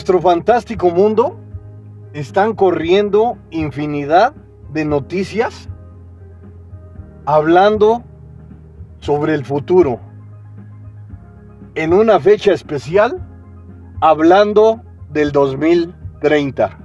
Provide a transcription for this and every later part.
Nuestro fantástico mundo están corriendo infinidad de noticias hablando sobre el futuro. En una fecha especial, hablando del 2030.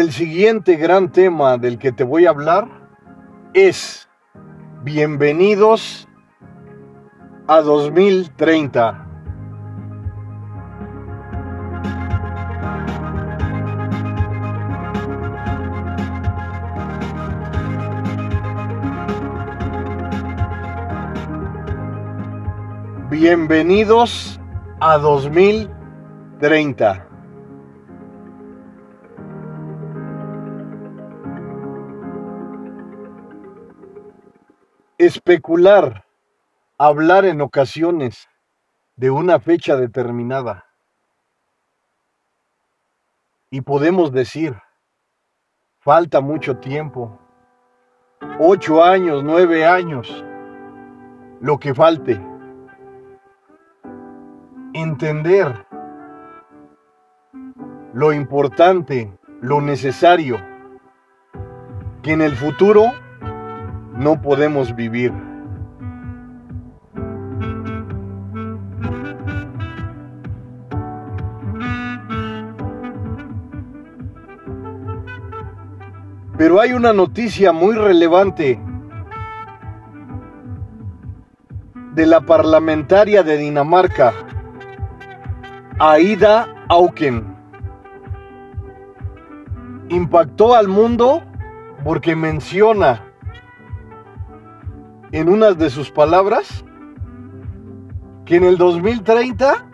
Del siguiente gran tema del que te voy a hablar es bienvenidos a 2030. Bienvenidos a 2030. Especular, hablar en ocasiones de una fecha determinada. Y podemos decir, falta mucho tiempo, ocho años, nueve años, lo que falte. Entender lo importante, lo necesario, que en el futuro no podemos vivir. Pero hay una noticia muy relevante de la parlamentaria de Dinamarca, Aida Auken. Impactó al mundo porque menciona en unas de sus palabras que en el 2030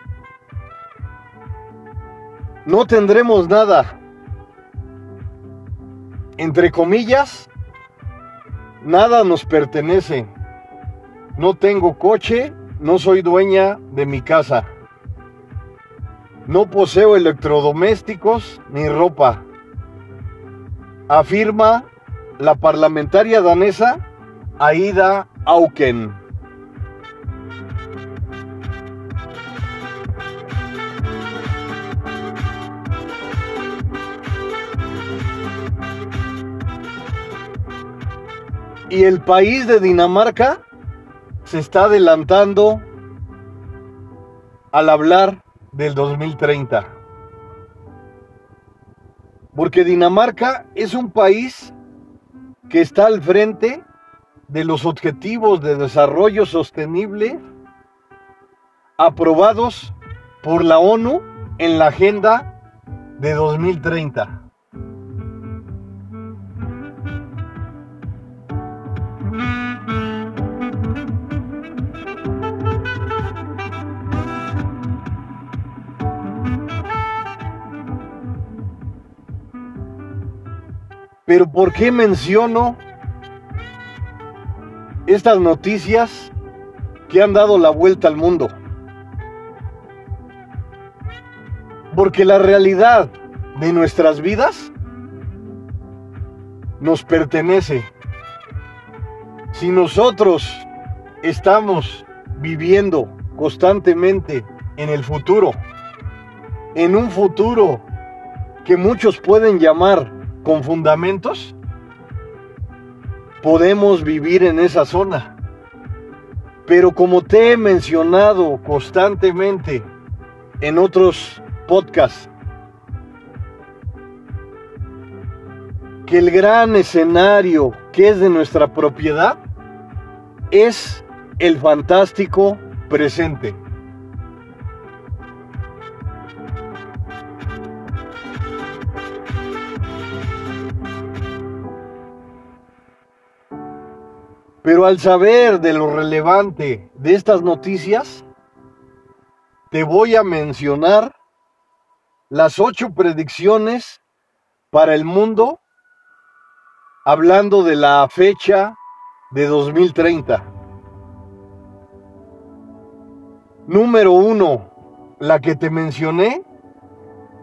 no tendremos nada. Entre comillas, nada nos pertenece. No tengo coche, no soy dueña de mi casa. No poseo electrodomésticos ni ropa. Afirma la parlamentaria danesa Aida Auken. Y el país de Dinamarca se está adelantando al hablar del 2030. Porque Dinamarca es un país que está al frente de los Objetivos de Desarrollo Sostenible aprobados por la ONU en la Agenda de 2030. Pero ¿por qué menciono estas noticias que han dado la vuelta al mundo. Porque la realidad de nuestras vidas nos pertenece. Si nosotros estamos viviendo constantemente en el futuro, en un futuro que muchos pueden llamar con fundamentos, podemos vivir en esa zona. Pero como te he mencionado constantemente en otros podcasts, que el gran escenario que es de nuestra propiedad es el fantástico presente. Pero al saber de lo relevante de estas noticias, te voy a mencionar las ocho predicciones para el mundo hablando de la fecha de 2030. Número uno, la que te mencioné,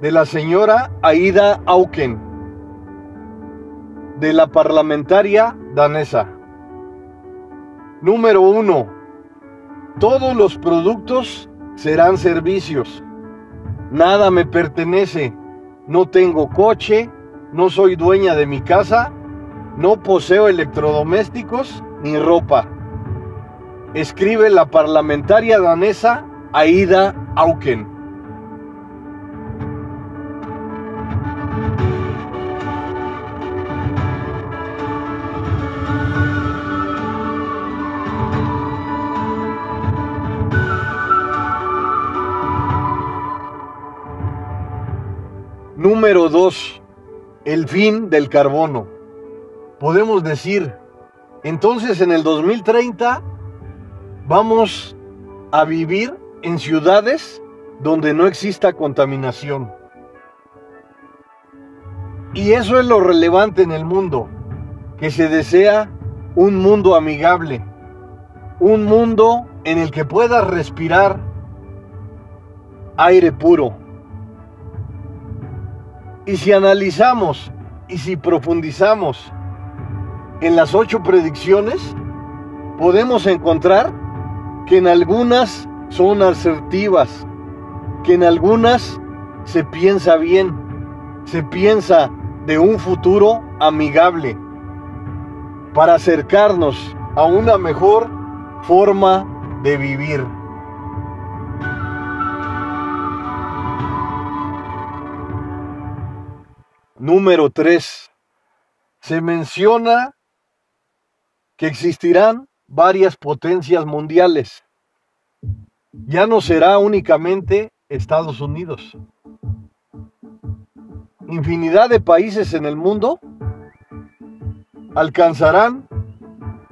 de la señora Aida Auken, de la parlamentaria danesa. Número uno, todos los productos serán servicios. Nada me pertenece. No tengo coche, no soy dueña de mi casa, no poseo electrodomésticos ni ropa. Escribe la parlamentaria danesa Aida Auken. Número 2. El fin del carbono. Podemos decir, entonces en el 2030 vamos a vivir en ciudades donde no exista contaminación. Y eso es lo relevante en el mundo, que se desea un mundo amigable, un mundo en el que puedas respirar aire puro y si analizamos y si profundizamos en las ocho predicciones, podemos encontrar que en algunas son asertivas, que en algunas se piensa bien, se piensa de un futuro amigable, para acercarnos a una mejor forma de vivir. Número 3. Se menciona que existirán varias potencias mundiales. Ya no será únicamente Estados Unidos. Infinidad de países en el mundo alcanzarán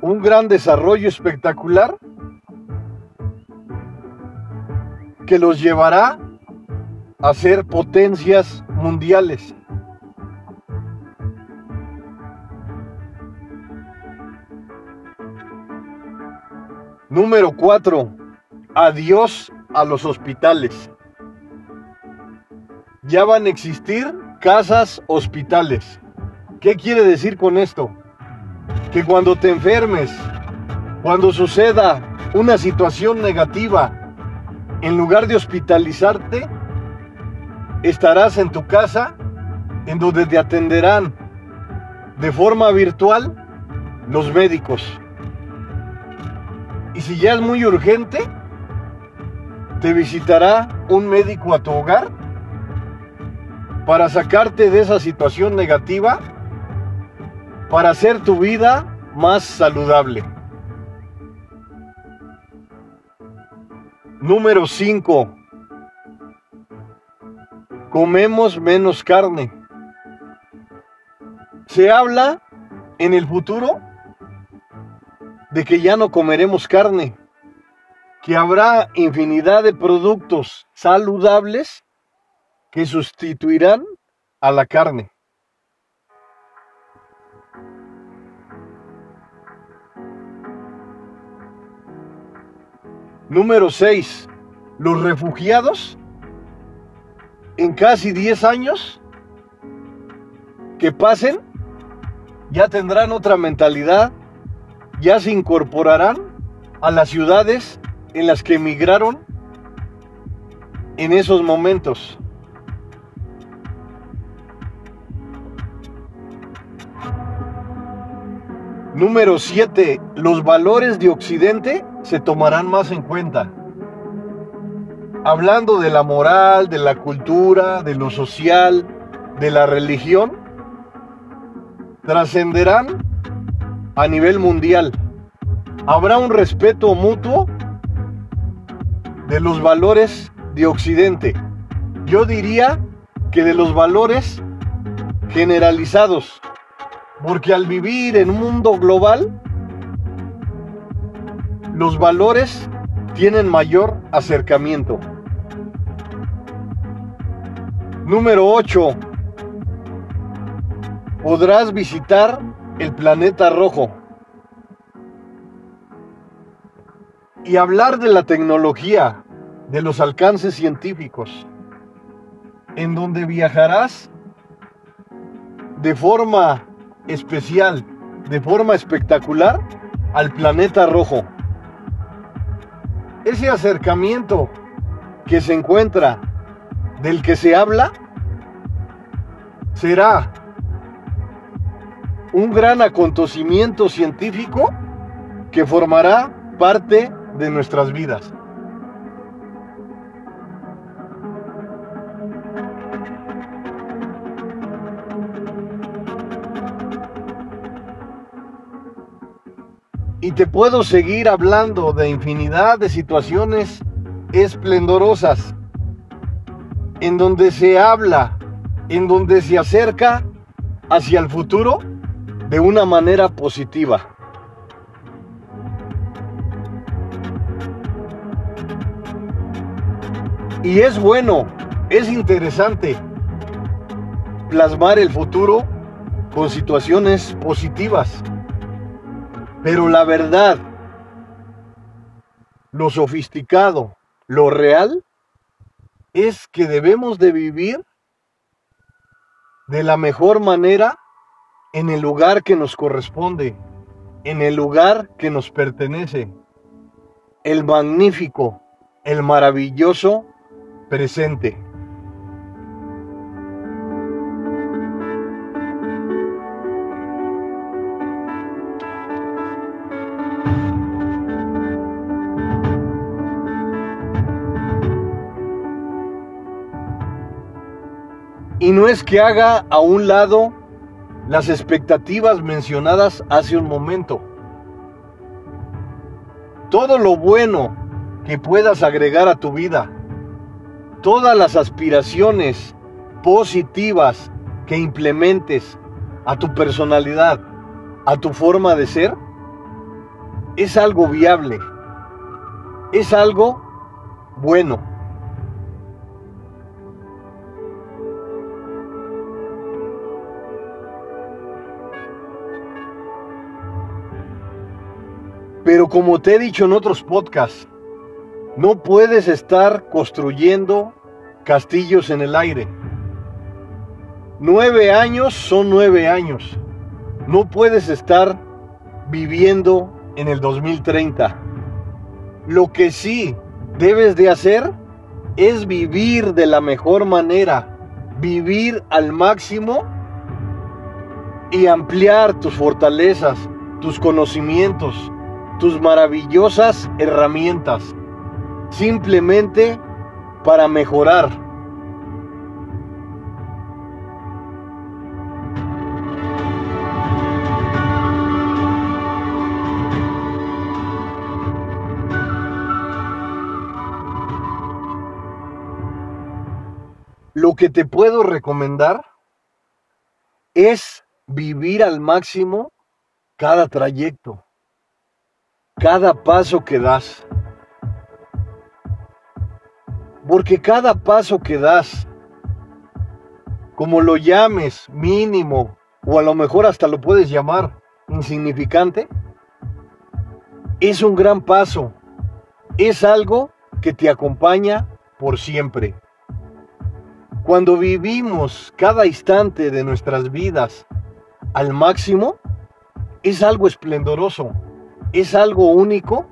un gran desarrollo espectacular que los llevará a ser potencias mundiales. Número 4. Adiós a los hospitales. Ya van a existir casas hospitales. ¿Qué quiere decir con esto? Que cuando te enfermes, cuando suceda una situación negativa, en lugar de hospitalizarte, estarás en tu casa en donde te atenderán de forma virtual los médicos. Y si ya es muy urgente, te visitará un médico a tu hogar para sacarte de esa situación negativa, para hacer tu vida más saludable. Número 5. Comemos menos carne. Se habla en el futuro de que ya no comeremos carne, que habrá infinidad de productos saludables que sustituirán a la carne. Número 6. Los refugiados en casi 10 años que pasen ya tendrán otra mentalidad, ya se incorporarán a las ciudades en las que emigraron en esos momentos. Número 7. Los valores de Occidente se tomarán más en cuenta. Hablando de la moral, de la cultura, de lo social, de la religión, trascenderán a nivel mundial. Habrá un respeto mutuo de los valores de Occidente. Yo diría que de los valores generalizados. Porque al vivir en un mundo global, los valores tienen mayor acercamiento. Número 8. Podrás visitar el planeta rojo. Y hablar de la tecnología, de los alcances científicos. en donde viajarás de forma especial, de forma espectacular al planeta rojo. Ese acercamiento que se encuentra, del que se habla, será un gran acontecimiento científico que formará parte de nuestras vidas. Y te puedo seguir hablando de infinidad de situaciones esplendorosas en donde se habla, en donde se acerca hacia el futuro de una manera positiva. Y es bueno, es interesante plasmar el futuro con situaciones positivas. Pero la verdad, lo sofisticado, lo real, es que debemos de vivir de la mejor manera en el lugar que nos corresponde, en el lugar que nos pertenece, el magnífico, el maravilloso presente. Y no es que haga a un lado las expectativas mencionadas hace un momento. Todo lo bueno que puedas agregar a tu vida, todas las aspiraciones positivas que implementes a tu personalidad, a tu forma de ser, es algo viable, es algo bueno. Pero como te he dicho en otros podcasts, no puedes estar construyendo castillos en el aire. Nueve años son nueve años. No puedes estar viviendo en el 2030. Lo que sí debes de hacer es vivir de la mejor manera, vivir al máximo y ampliar tus fortalezas, tus conocimientos, tus maravillosas herramientas, simplemente para mejorar. Lo que te puedo recomendar es vivir al máximo cada trayecto cada paso que das. Porque cada paso que das, como lo llames mínimo, o a lo mejor hasta lo puedes llamar insignificante, es un gran paso. Es algo que te acompaña por siempre. Cuando vivimos cada instante de nuestras vidas al máximo, es algo esplendoroso es algo único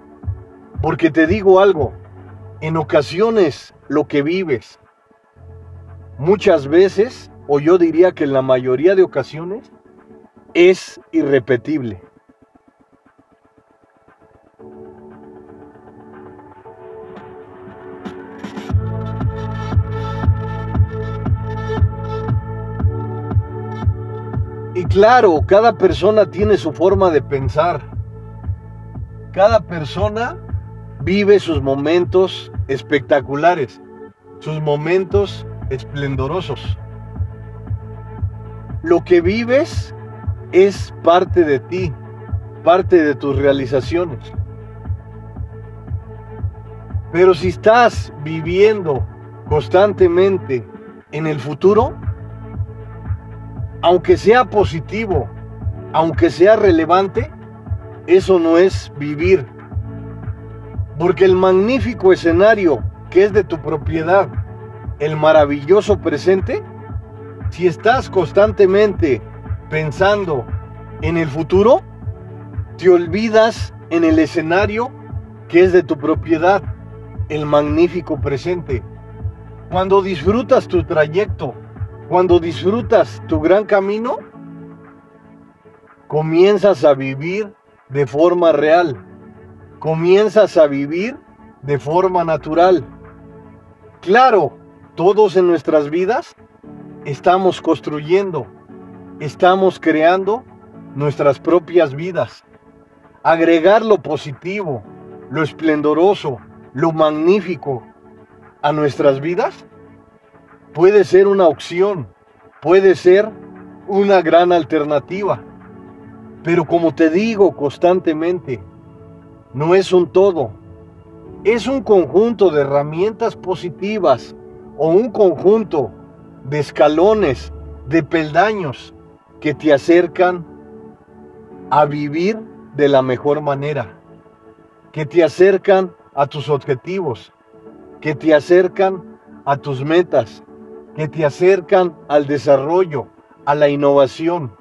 porque te digo algo, en ocasiones lo que vives, muchas veces, o yo diría que en la mayoría de ocasiones, es irrepetible. Y claro, cada persona tiene su forma de pensar. Cada persona vive sus momentos espectaculares, sus momentos esplendorosos. Lo que vives es parte de ti, parte de tus realizaciones. Pero si estás viviendo constantemente en el futuro, aunque sea positivo, aunque sea relevante, eso no es vivir. Porque el magnífico escenario que es de tu propiedad, el maravilloso presente, si estás constantemente pensando en el futuro, te olvidas en el escenario que es de tu propiedad, el magnífico presente. Cuando disfrutas tu trayecto, cuando disfrutas tu gran camino, comienzas a vivir de forma real, comienzas a vivir de forma natural. Claro, todos en nuestras vidas estamos construyendo, estamos creando nuestras propias vidas. Agregar lo positivo, lo esplendoroso, lo magnífico a nuestras vidas puede ser una opción, puede ser una gran alternativa. Pero como te digo constantemente, no es un todo, es un conjunto de herramientas positivas o un conjunto de escalones, de peldaños que te acercan a vivir de la mejor manera, que te acercan a tus objetivos, que te acercan a tus metas, que te acercan al desarrollo, a la innovación.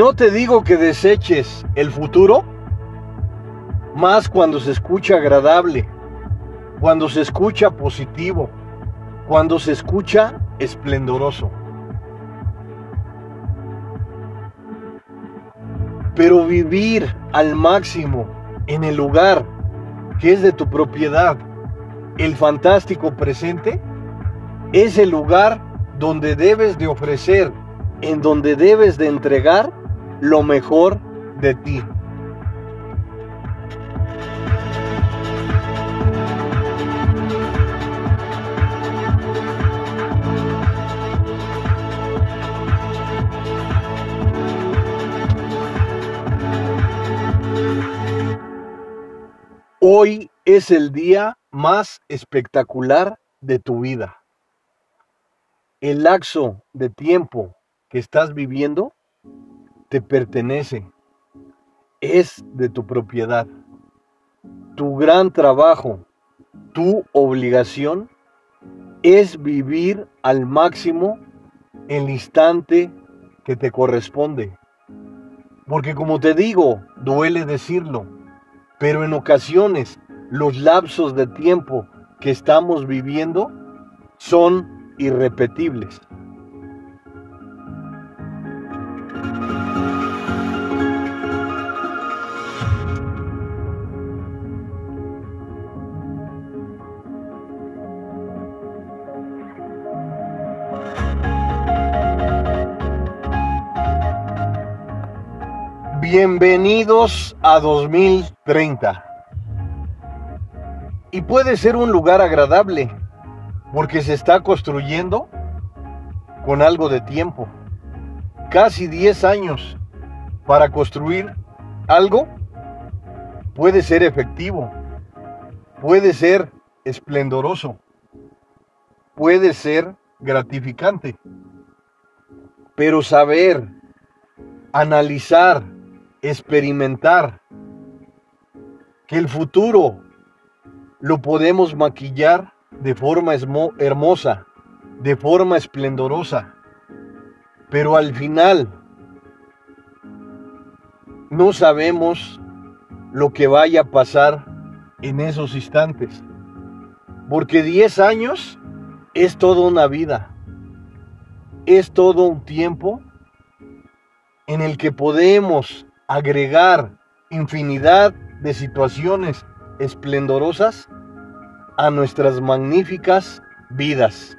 No te digo que deseches el futuro, más cuando se escucha agradable, cuando se escucha positivo, cuando se escucha esplendoroso. Pero vivir al máximo en el lugar que es de tu propiedad, el fantástico presente, es el lugar donde debes de ofrecer en donde debes de entregar lo mejor de ti. Hoy es el día más espectacular de tu vida. El laxo de tiempo que estás viviendo te pertenece, es de tu propiedad. Tu gran trabajo, tu obligación es vivir al máximo el instante que te corresponde. Porque como te digo, duele decirlo, pero en ocasiones los lapsos de tiempo que estamos viviendo son irrepetibles. Bienvenidos a 2030. Y puede ser un lugar agradable porque se está construyendo con algo de tiempo. Casi 10 años para construir algo puede ser efectivo, puede ser esplendoroso, puede ser gratificante. Pero saber, analizar, experimentar que el futuro lo podemos maquillar de forma hermosa, de forma esplendorosa, pero al final no sabemos lo que vaya a pasar en esos instantes, porque 10 años es toda una vida, es todo un tiempo en el que podemos agregar infinidad de situaciones esplendorosas a nuestras magníficas vidas.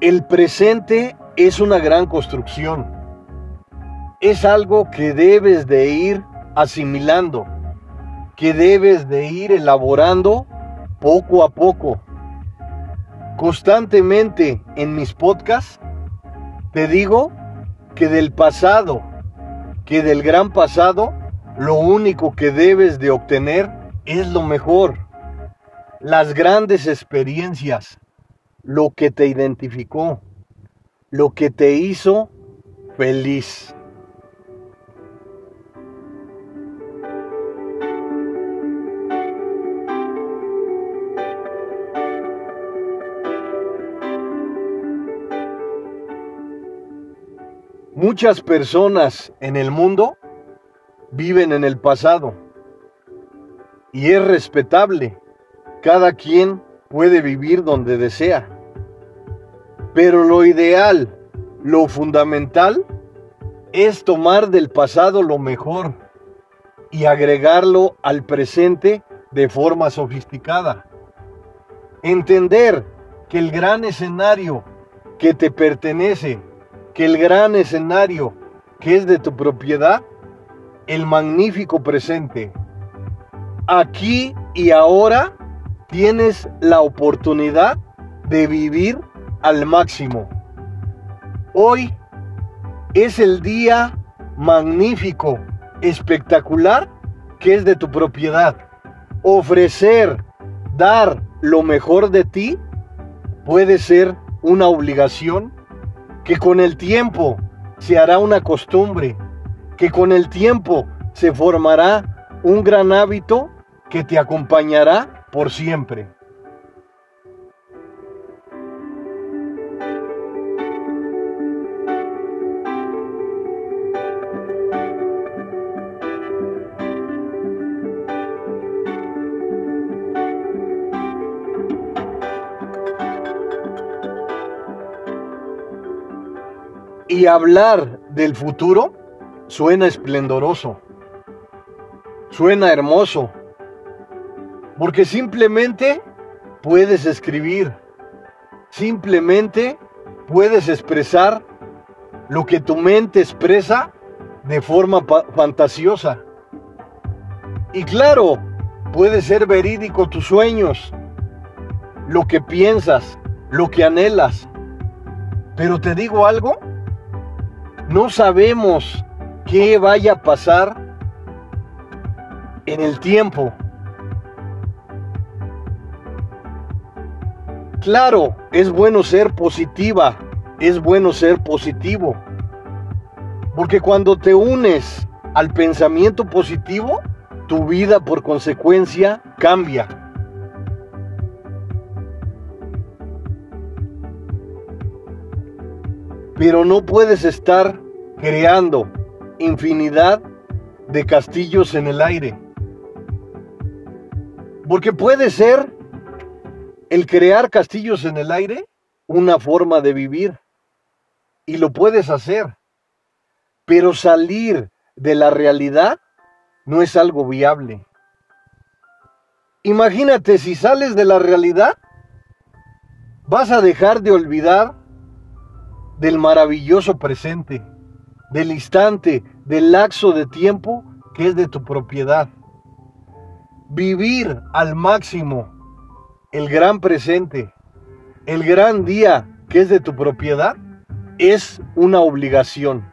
El presente es una gran construcción es algo que debes de ir asimilando, que debes de ir elaborando poco a poco. Constantemente en mis podcasts te digo que del pasado, que del gran pasado, lo único que debes de obtener es lo mejor, las grandes experiencias, lo que te identificó, lo que te hizo feliz. Muchas personas en el mundo viven en el pasado y es respetable. Cada quien puede vivir donde desea. Pero lo ideal, lo fundamental, es tomar del pasado lo mejor y agregarlo al presente de forma sofisticada. Entender que el gran escenario que te pertenece que el gran escenario que es de tu propiedad, el magnífico presente, aquí y ahora tienes la oportunidad de vivir al máximo. Hoy es el día magnífico, espectacular que es de tu propiedad. Ofrecer, dar lo mejor de ti puede ser una obligación que con el tiempo se hará una costumbre, que con el tiempo se formará un gran hábito que te acompañará por siempre. Y hablar del futuro suena esplendoroso, suena hermoso, porque simplemente puedes escribir, simplemente puedes expresar lo que tu mente expresa de forma fantasiosa. Y claro, puede ser verídico tus sueños, lo que piensas, lo que anhelas. Pero te digo algo, no sabemos qué vaya a pasar en el tiempo. Claro, es bueno ser positiva, es bueno ser positivo. Porque cuando te unes al pensamiento positivo, tu vida por consecuencia cambia. Pero no puedes estar creando infinidad de castillos en el aire. Porque puede ser el crear castillos en el aire una forma de vivir. Y lo puedes hacer. Pero salir de la realidad no es algo viable. Imagínate si sales de la realidad, vas a dejar de olvidar del maravilloso presente, del instante, del lapso de tiempo que es de tu propiedad. Vivir al máximo el gran presente, el gran día que es de tu propiedad, es una obligación.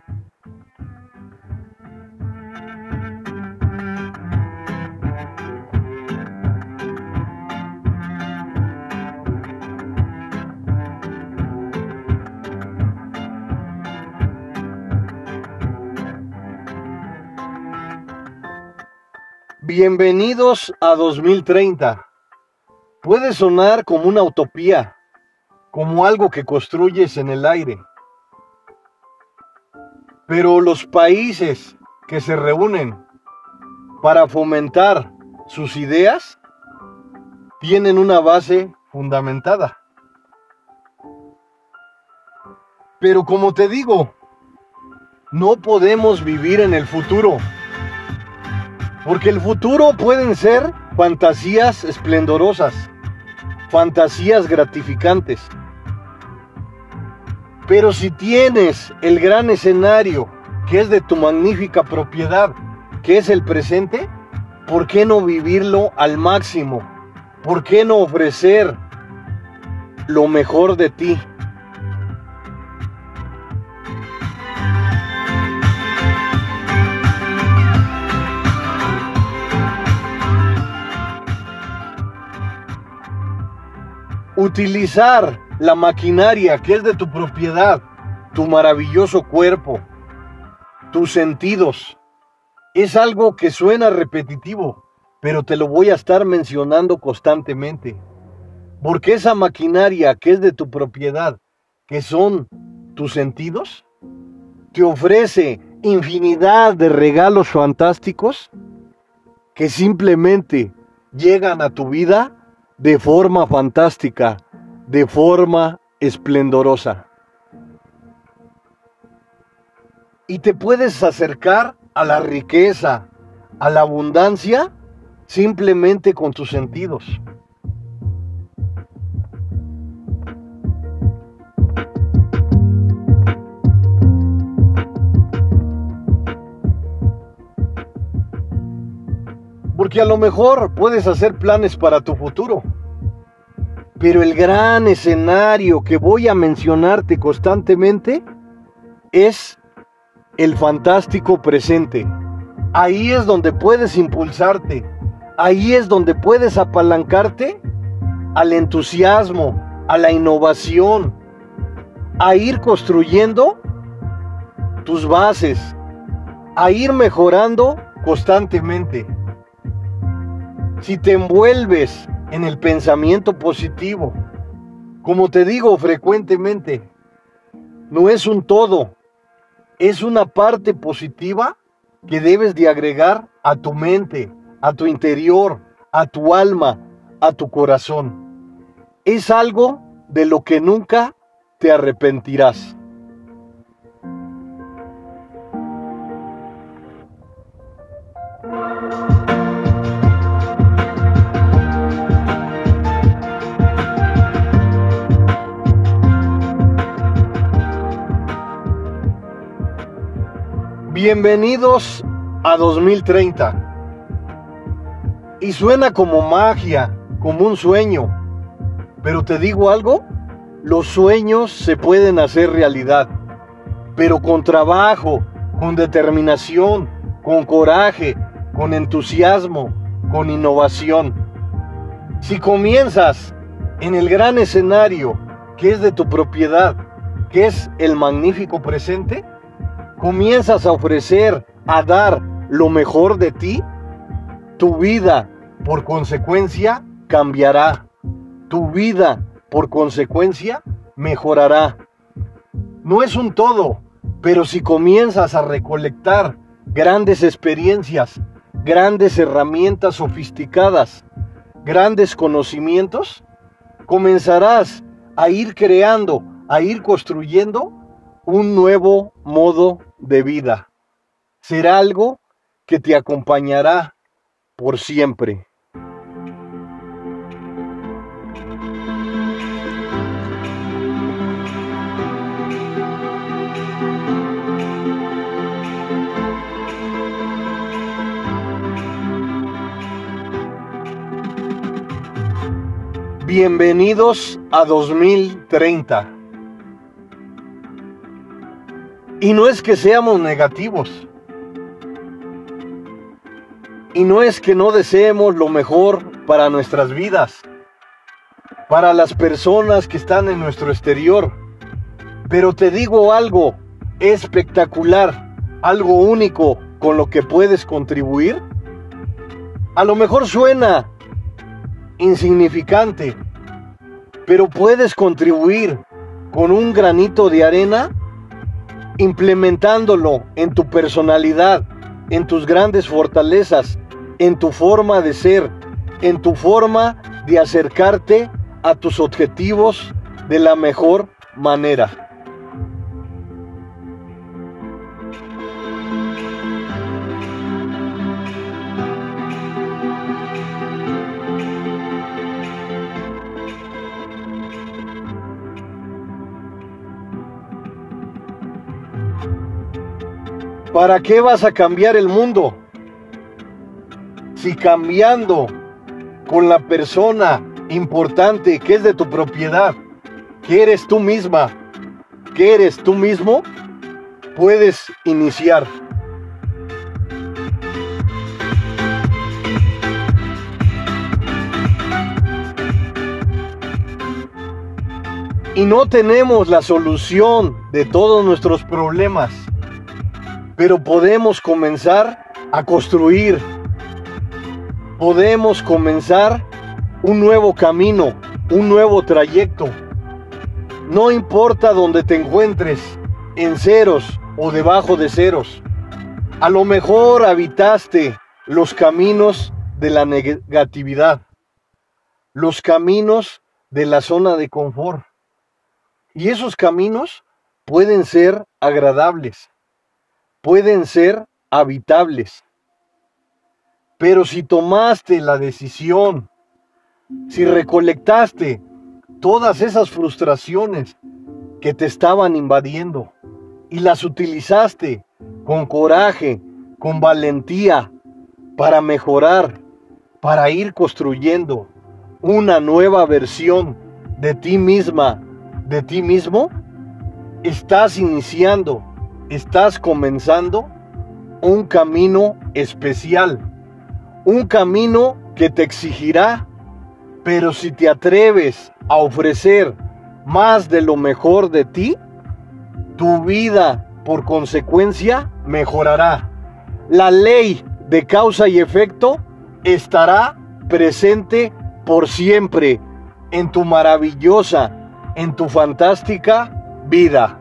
Bienvenidos a 2030. Puede sonar como una utopía, como algo que construyes en el aire. Pero los países que se reúnen para fomentar sus ideas tienen una base fundamentada. Pero como te digo, no podemos vivir en el futuro. Porque el futuro pueden ser fantasías esplendorosas, fantasías gratificantes. Pero si tienes el gran escenario que es de tu magnífica propiedad que es el presente, ¿por qué no vivirlo al máximo? ¿Por qué no ofrecer lo mejor de ti? Utilizar la maquinaria que es de tu propiedad, tu maravilloso cuerpo, tus sentidos, es algo que suena repetitivo, pero te lo voy a estar mencionando constantemente. Porque esa maquinaria que es de tu propiedad, que son tus sentidos, te ofrece infinidad de regalos fantásticos que simplemente llegan a tu vida de forma fantástica, de forma esplendorosa. Y te puedes acercar a la riqueza, a la abundancia, simplemente con tus sentidos. Porque a lo mejor puedes hacer planes para tu futuro. Pero el gran escenario que voy a mencionarte constantemente es el fantástico presente. Ahí es donde puedes impulsarte. Ahí es donde puedes apalancarte al entusiasmo, a la innovación, a ir construyendo tus bases, a ir mejorando constantemente. Si te envuelves en el pensamiento positivo, como te digo frecuentemente, no es un todo, es una parte positiva que debes de agregar a tu mente, a tu interior, a tu alma, a tu corazón. Es algo de lo que nunca te arrepentirás. Bienvenidos a 2030. Y suena como magia, como un sueño. Pero te digo algo, los sueños se pueden hacer realidad. Pero con trabajo, con determinación, con coraje, con entusiasmo, con innovación. Si comienzas en el gran escenario que es de tu propiedad, que es el magnífico presente, comienzas a ofrecer, a dar lo mejor de ti, tu vida por consecuencia cambiará. Tu vida por consecuencia mejorará. No es un todo, pero si comienzas a recolectar grandes experiencias, grandes herramientas sofisticadas, grandes conocimientos, comenzarás a ir creando, a ir construyendo un nuevo modo de vida. Será algo que te acompañará por siempre. Bienvenidos a 2030. Y no es que seamos negativos. Y no es que no deseemos lo mejor para nuestras vidas, para las personas que están en nuestro exterior. Pero te digo algo espectacular, algo único con lo que puedes contribuir. A lo mejor suena insignificante, pero puedes contribuir con un granito de arena implementándolo en tu personalidad, en tus grandes fortalezas, en tu forma de ser, en tu forma de acercarte a tus objetivos de la mejor manera. ¿Para qué vas a cambiar el mundo si cambiando con la persona importante que es de tu propiedad, que eres tú misma, que eres tú mismo, puedes iniciar. Y no tenemos la solución de todos nuestros problemas, pero podemos comenzar a construir. Podemos comenzar un nuevo camino, un nuevo trayecto. No importa dónde te encuentres, en ceros o debajo de ceros. A lo mejor habitaste los caminos de la negatividad, los caminos de la zona de confort. Y esos caminos pueden ser agradables, pueden ser habitables. Pero si tomaste la decisión, si recolectaste todas esas frustraciones que te estaban invadiendo y las utilizaste con coraje, con valentía, para mejorar, para ir construyendo una nueva versión de ti misma de ti mismo, estás iniciando, estás comenzando un camino especial, un camino que te exigirá, pero si te atreves a ofrecer más de lo mejor de ti, tu vida por consecuencia mejorará. La ley de causa y efecto estará presente por siempre en tu maravillosa en tu fantástica vida.